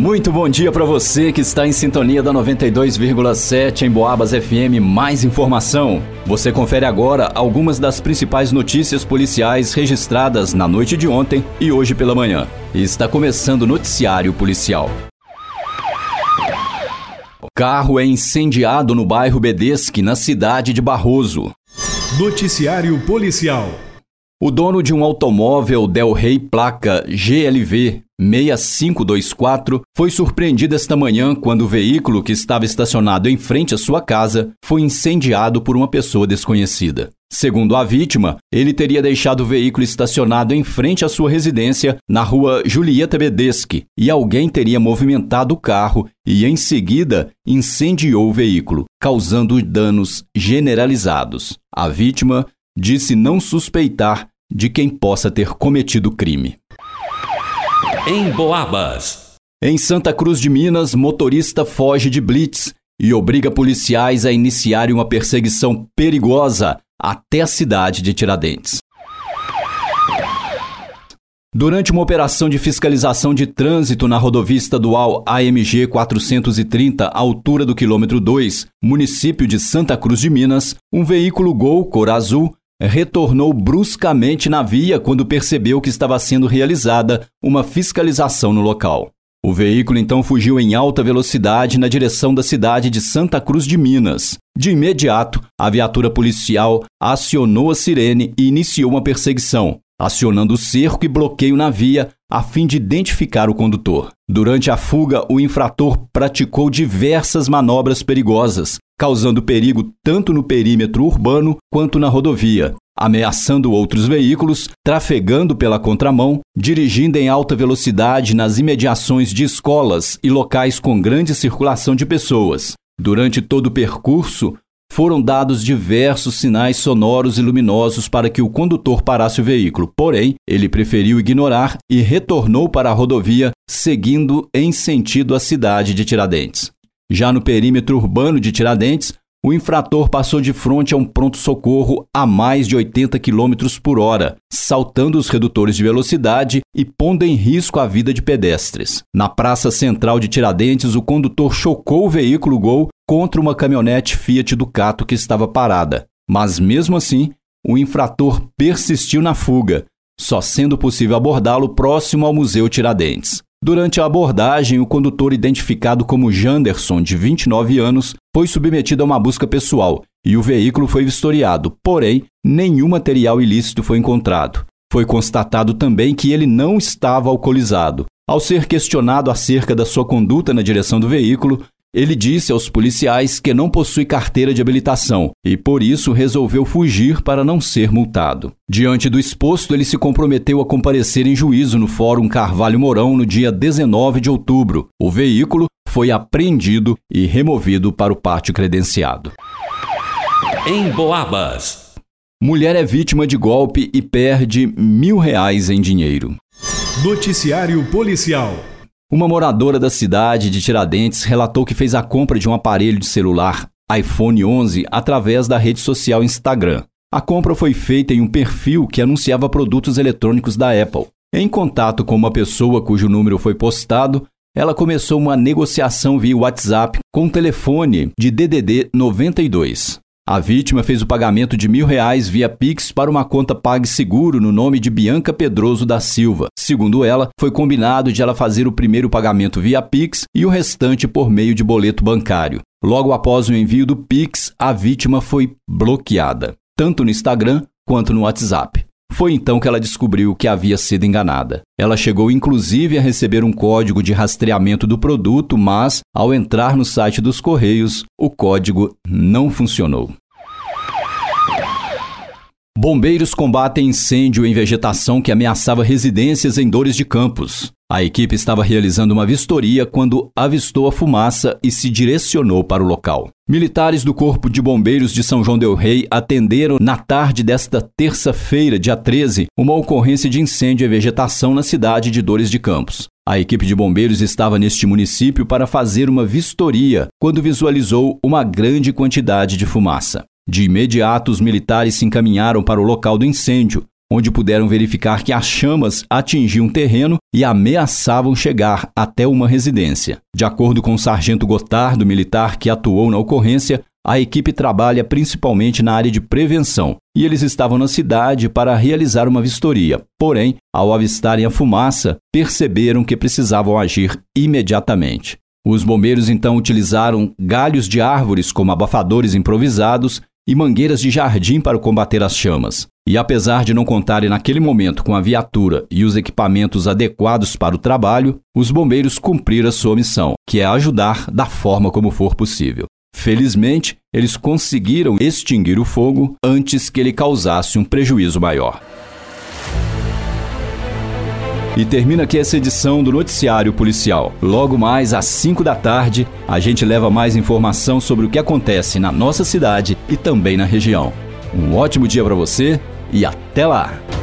Muito bom dia para você que está em sintonia da 92,7 em Boabas FM. Mais informação. Você confere agora algumas das principais notícias policiais registradas na noite de ontem e hoje pela manhã. Está começando o noticiário policial. Carro é incendiado no bairro Bedesque, na cidade de Barroso. Noticiário policial. O dono de um automóvel Del Rey placa GLV 6524 foi surpreendido esta manhã quando o veículo que estava estacionado em frente à sua casa foi incendiado por uma pessoa desconhecida. Segundo a vítima, ele teria deixado o veículo estacionado em frente à sua residência na rua Julieta Bedeschi e alguém teria movimentado o carro e, em seguida, incendiou o veículo, causando danos generalizados. A vítima disse não suspeitar de quem possa ter cometido o crime. Em Boabas. Em Santa Cruz de Minas, motorista foge de blitz e obriga policiais a iniciarem uma perseguição perigosa até a cidade de Tiradentes. Durante uma operação de fiscalização de trânsito na rodovia estadual AMG 430, altura do quilômetro 2, município de Santa Cruz de Minas, um veículo Gol cor azul retornou bruscamente na via quando percebeu que estava sendo realizada uma fiscalização no local. O veículo então fugiu em alta velocidade na direção da cidade de Santa Cruz de Minas. De imediato, a viatura policial acionou a sirene e iniciou uma perseguição, acionando cerco e bloqueio na via a fim de identificar o condutor. Durante a fuga, o infrator praticou diversas manobras perigosas, causando perigo tanto no perímetro urbano quanto na rodovia, ameaçando outros veículos, trafegando pela contramão, dirigindo em alta velocidade nas imediações de escolas e locais com grande circulação de pessoas. Durante todo o percurso, foram dados diversos sinais sonoros e luminosos para que o condutor parasse o veículo, porém, ele preferiu ignorar e retornou para a rodovia, seguindo em sentido à cidade de Tiradentes. Já no perímetro urbano de Tiradentes, o infrator passou de frente a um pronto-socorro a mais de 80 km por hora, saltando os redutores de velocidade e pondo em risco a vida de pedestres. Na praça central de Tiradentes, o condutor chocou o veículo Gol contra uma caminhonete Fiat Ducato que estava parada. Mas mesmo assim, o infrator persistiu na fuga, só sendo possível abordá-lo próximo ao Museu Tiradentes. Durante a abordagem, o condutor identificado como Janderson, de 29 anos, foi submetido a uma busca pessoal e o veículo foi vistoriado, porém, nenhum material ilícito foi encontrado. Foi constatado também que ele não estava alcoolizado. Ao ser questionado acerca da sua conduta na direção do veículo, ele disse aos policiais que não possui carteira de habilitação e, por isso, resolveu fugir para não ser multado. Diante do exposto, ele se comprometeu a comparecer em juízo no Fórum Carvalho Mourão no dia 19 de outubro. O veículo foi apreendido e removido para o pátio credenciado. Em Boabas. Mulher é vítima de golpe e perde mil reais em dinheiro. Noticiário Policial. Uma moradora da cidade de Tiradentes relatou que fez a compra de um aparelho de celular iPhone 11 através da rede social Instagram. A compra foi feita em um perfil que anunciava produtos eletrônicos da Apple. Em contato com uma pessoa cujo número foi postado, ela começou uma negociação via WhatsApp com um telefone de DDD 92. A vítima fez o pagamento de mil reais via Pix para uma conta PagSeguro no nome de Bianca Pedroso da Silva. Segundo ela, foi combinado de ela fazer o primeiro pagamento via Pix e o restante por meio de boleto bancário. Logo após o envio do Pix, a vítima foi bloqueada, tanto no Instagram quanto no WhatsApp. Foi então que ela descobriu que havia sido enganada. Ela chegou inclusive a receber um código de rastreamento do produto, mas, ao entrar no site dos Correios, o código não funcionou. Bombeiros combatem incêndio em vegetação que ameaçava residências em Dores de Campos. A equipe estava realizando uma vistoria quando avistou a fumaça e se direcionou para o local. Militares do Corpo de Bombeiros de São João Del Rei atenderam na tarde desta terça-feira, dia 13, uma ocorrência de incêndio em vegetação na cidade de Dores de Campos. A equipe de bombeiros estava neste município para fazer uma vistoria quando visualizou uma grande quantidade de fumaça. De imediato, os militares se encaminharam para o local do incêndio. onde puderam verificar que as chamas atingiam terreno e ameaçavam chegar até uma residência. De acordo com o sargento Gotardo, militar que atuou na ocorrência, a equipe trabalha principalmente na área de prevenção e eles estavam na cidade para realizar uma vistoria. Porém, ao avistarem a fumaça, perceberam que precisavam agir imediatamente. Os bombeiros então utilizaram galhos de árvores como abafadores improvisados e mangueiras de jardim para combater as chamas. E apesar de não contarem naquele momento com a viatura e os equipamentos adequados para o trabalho, os bombeiros cumpriram sua missão, que é ajudar da forma como for possível. Felizmente, eles conseguiram extinguir o fogo antes que ele causasse um prejuízo maior. E termina aqui essa edição do Noticiário Policial. Logo mais às 5 da tarde, a gente leva mais informação sobre o que acontece na nossa cidade e também na região. Um ótimo dia para você e até lá!